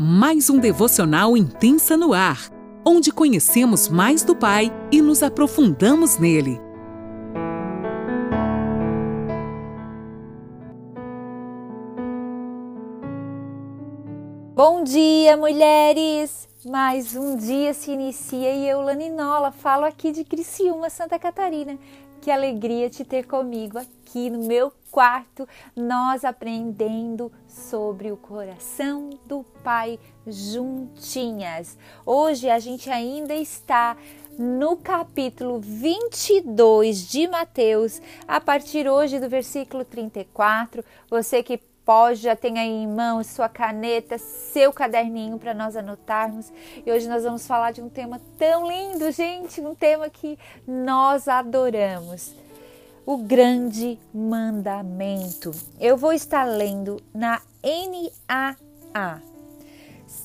mais um devocional intensa no ar, onde conhecemos mais do Pai e nos aprofundamos nele. Bom dia, mulheres! Mais um dia se inicia e eu, Laninola, falo aqui de Criciúma, Santa Catarina. Que alegria te ter comigo aqui no meu quarto, nós aprendendo sobre o coração do Pai juntinhas. Hoje a gente ainda está no capítulo 22 de Mateus, a partir hoje do versículo 34. Você que pode, já tem aí em mãos sua caneta, seu caderninho para nós anotarmos. E hoje nós vamos falar de um tema tão lindo, gente, um tema que nós adoramos. O grande mandamento. Eu vou estar lendo na NAA.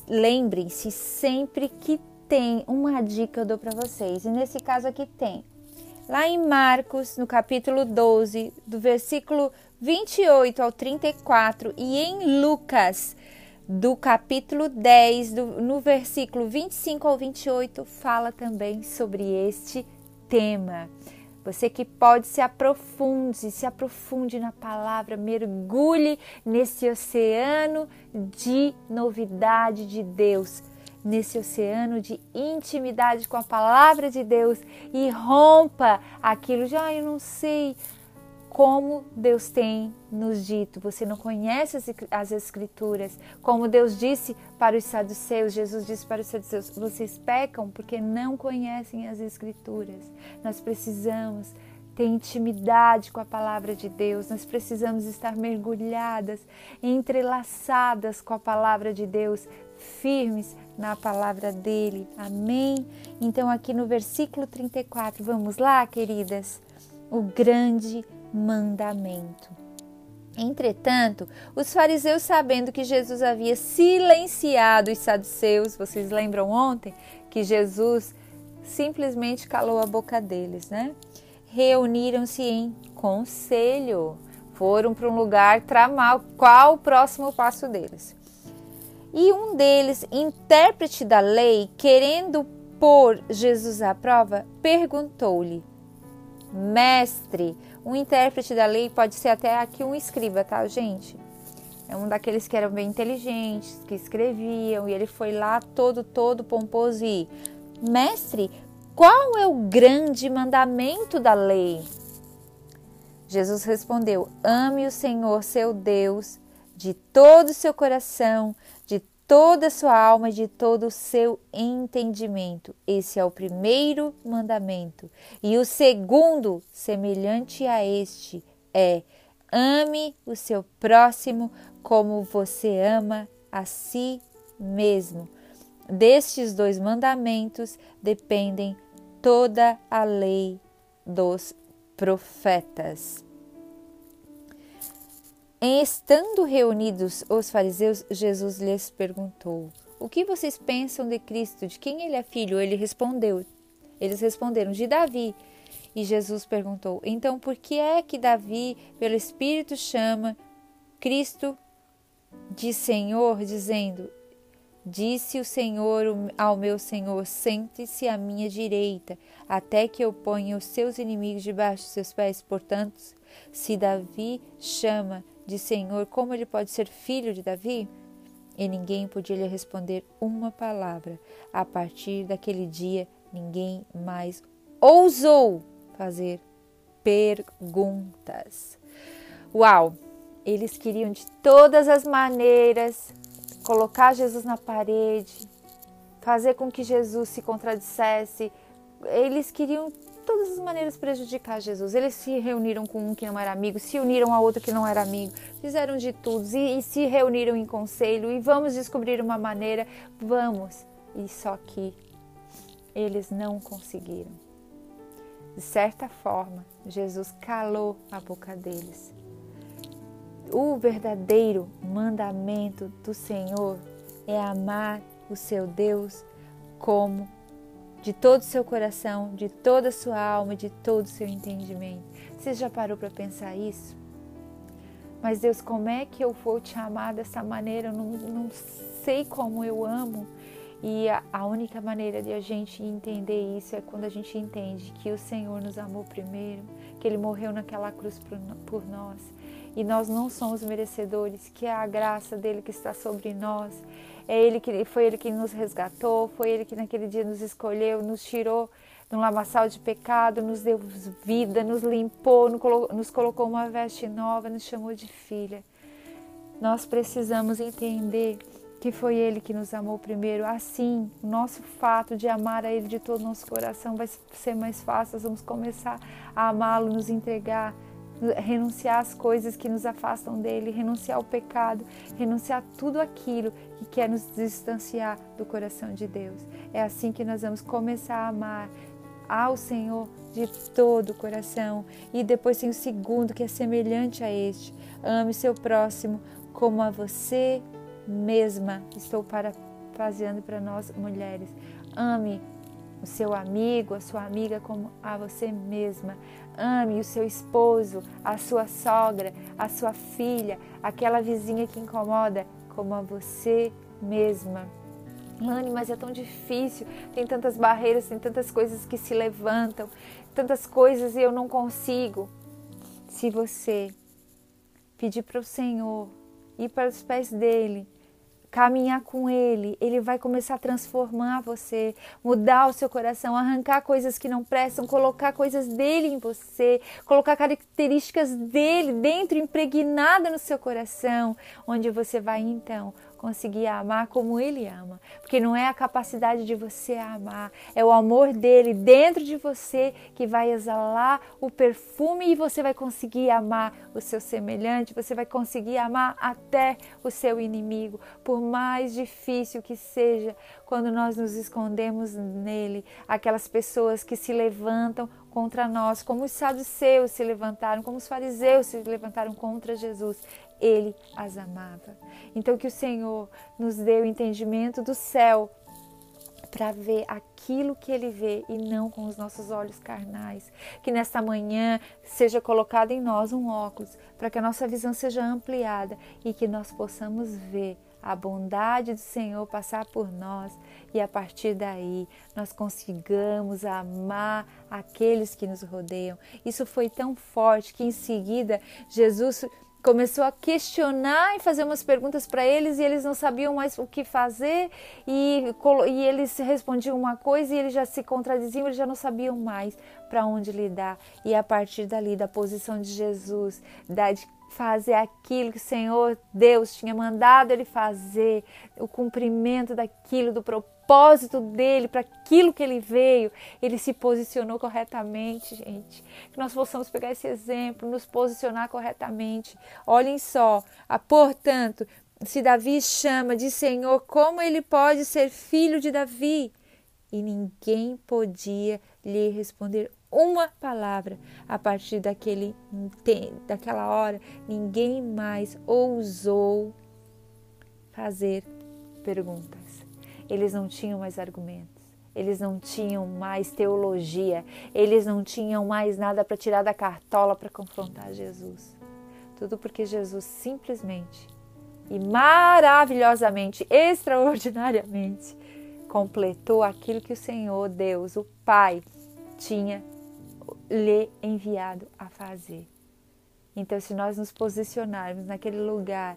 Lembrem-se sempre que tem uma dica eu dou para vocês. E nesse caso aqui tem lá em Marcos, no capítulo 12, do versículo 28 ao 34, e em Lucas, do capítulo 10, do, no versículo 25 ao 28, fala também sobre este tema. Você que pode se aprofunde, se aprofunde na palavra, mergulhe nesse oceano de novidade de Deus, nesse oceano de intimidade com a palavra de Deus e rompa aquilo já ah, eu não sei como Deus tem nos dito. Você não conhece as, as, Escrituras. Como Deus disse para os saduceus, Jesus disse para os saduceus: vocês pecam porque não conhecem as Escrituras. Nós precisamos ter intimidade com a palavra de Deus, nós precisamos estar mergulhadas, entrelaçadas com a palavra de Deus, firmes na palavra dele. Amém? Então, aqui no versículo 34, vamos lá, queridas? O grande mandamento. Entretanto, os fariseus, sabendo que Jesus havia silenciado os saduceus, vocês lembram ontem que Jesus simplesmente calou a boca deles, né? Reuniram-se em conselho, foram para um lugar tramar qual o próximo passo deles. E um deles, intérprete da lei, querendo pôr Jesus à prova, perguntou-lhe: Mestre, um intérprete da lei pode ser até aqui um escriba, tá, gente? É um daqueles que eram bem inteligentes, que escreviam, e ele foi lá todo, todo pomposo e Mestre, qual é o grande mandamento da lei? Jesus respondeu: Ame o Senhor seu Deus de todo o seu coração, de toda a sua alma e de todo o seu entendimento. Esse é o primeiro mandamento. E o segundo, semelhante a este, é: ame o seu próximo como você ama a si mesmo. Destes dois mandamentos dependem toda a lei dos profetas. Estando reunidos os fariseus, Jesus lhes perguntou: O que vocês pensam de Cristo? De quem ele é filho? Ele respondeu. Eles responderam: De Davi. E Jesus perguntou: Então por que é que Davi, pelo Espírito, chama Cristo de Senhor, dizendo: Disse o Senhor ao meu Senhor: Sente-se à minha direita, até que eu ponha os seus inimigos debaixo de seus pés. Portanto, se Davi chama de Senhor, como ele pode ser filho de Davi? E ninguém podia lhe responder uma palavra. A partir daquele dia, ninguém mais ousou fazer perguntas. Uau! Eles queriam de todas as maneiras colocar Jesus na parede, fazer com que Jesus se contradissesse. Eles queriam todas as maneiras prejudicar Jesus. Eles se reuniram com um que não era amigo, se uniram a outro que não era amigo, fizeram de tudo e, e se reuniram em conselho e vamos descobrir uma maneira, vamos. E só que eles não conseguiram. De certa forma, Jesus calou a boca deles. O verdadeiro mandamento do Senhor é amar o seu Deus como de todo o seu coração, de toda a sua alma, de todo o seu entendimento. Você já parou para pensar isso? Mas Deus, como é que eu vou te amar dessa maneira? Eu não, não sei como eu amo. E a, a única maneira de a gente entender isso é quando a gente entende que o Senhor nos amou primeiro, que Ele morreu naquela cruz por, por nós e nós não somos merecedores, que é a graça dele que está sobre nós. É ele que foi ele que nos resgatou, foi ele que naquele dia nos escolheu, nos tirou de um lamaçal de pecado, nos deu vida, nos limpou, nos colocou uma veste nova, nos chamou de filha. Nós precisamos entender que foi Ele que nos amou primeiro. Assim, o nosso fato de amar a Ele de todo o nosso coração vai ser mais fácil. Nós vamos começar a amá-lo, nos entregar, renunciar às coisas que nos afastam dele, renunciar ao pecado, renunciar a tudo aquilo que quer nos distanciar do coração de Deus. É assim que nós vamos começar a amar ao Senhor de todo o coração. E depois tem o segundo, que é semelhante a este: ame seu próximo como a você mesma. Estou parafraseando para nós mulheres. Ame o seu amigo, a sua amiga como a você mesma. Ame o seu esposo, a sua sogra, a sua filha, aquela vizinha que incomoda como a você mesma. Lani, mas é tão difícil, tem tantas barreiras, tem tantas coisas que se levantam, tantas coisas e eu não consigo. Se você pedir para o Senhor, ir para os pés dele, caminhar com Ele, Ele vai começar a transformar você, mudar o seu coração, arrancar coisas que não prestam, colocar coisas dele em você, colocar características dele dentro, impregnada no seu coração, onde você vai então conseguir amar como Ele ama. Porque não é a capacidade de você amar, é o amor dele dentro de você que vai exalar o perfume e você vai conseguir amar o seu semelhante, você vai conseguir amar até o seu inimigo. Por mais difícil que seja, quando nós nos escondemos nele, aquelas pessoas que se levantam contra nós, como os saduceus se levantaram, como os fariseus se levantaram contra Jesus ele as amava. Então, que o Senhor nos dê o entendimento do céu para ver aquilo que ele vê e não com os nossos olhos carnais. Que nesta manhã seja colocado em nós um óculos para que a nossa visão seja ampliada e que nós possamos ver a bondade do Senhor passar por nós e a partir daí nós consigamos amar aqueles que nos rodeiam. Isso foi tão forte que em seguida Jesus começou a questionar e fazer umas perguntas para eles e eles não sabiam mais o que fazer e, e eles respondiam uma coisa e eles já se contradiziam, eles já não sabiam mais para onde lidar. E a partir dali, da posição de Jesus, da, de fazer aquilo que o Senhor Deus tinha mandado ele fazer, o cumprimento daquilo, do propósito dele, para aquilo que ele veio, ele se posicionou corretamente, gente. Que nós possamos pegar esse exemplo, nos posicionar corretamente. Olhem só, ah, portanto, se Davi chama de Senhor, como ele pode ser filho de Davi? E ninguém podia lhe responder uma palavra a partir daquele, daquela hora. Ninguém mais ousou fazer perguntas eles não tinham mais argumentos, eles não tinham mais teologia, eles não tinham mais nada para tirar da cartola para confrontar Jesus. Tudo porque Jesus simplesmente e maravilhosamente, extraordinariamente, completou aquilo que o Senhor Deus, o Pai, tinha lhe enviado a fazer. Então, se nós nos posicionarmos naquele lugar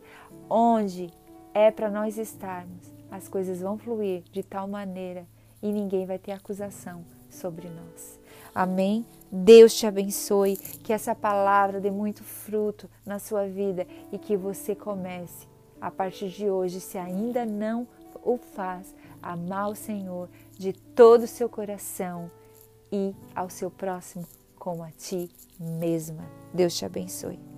onde é para nós estarmos, as coisas vão fluir de tal maneira e ninguém vai ter acusação sobre nós. Amém? Deus te abençoe, que essa palavra dê muito fruto na sua vida e que você comece, a partir de hoje, se ainda não o faz, amar o Senhor de todo o seu coração e ao seu próximo como a ti mesma. Deus te abençoe.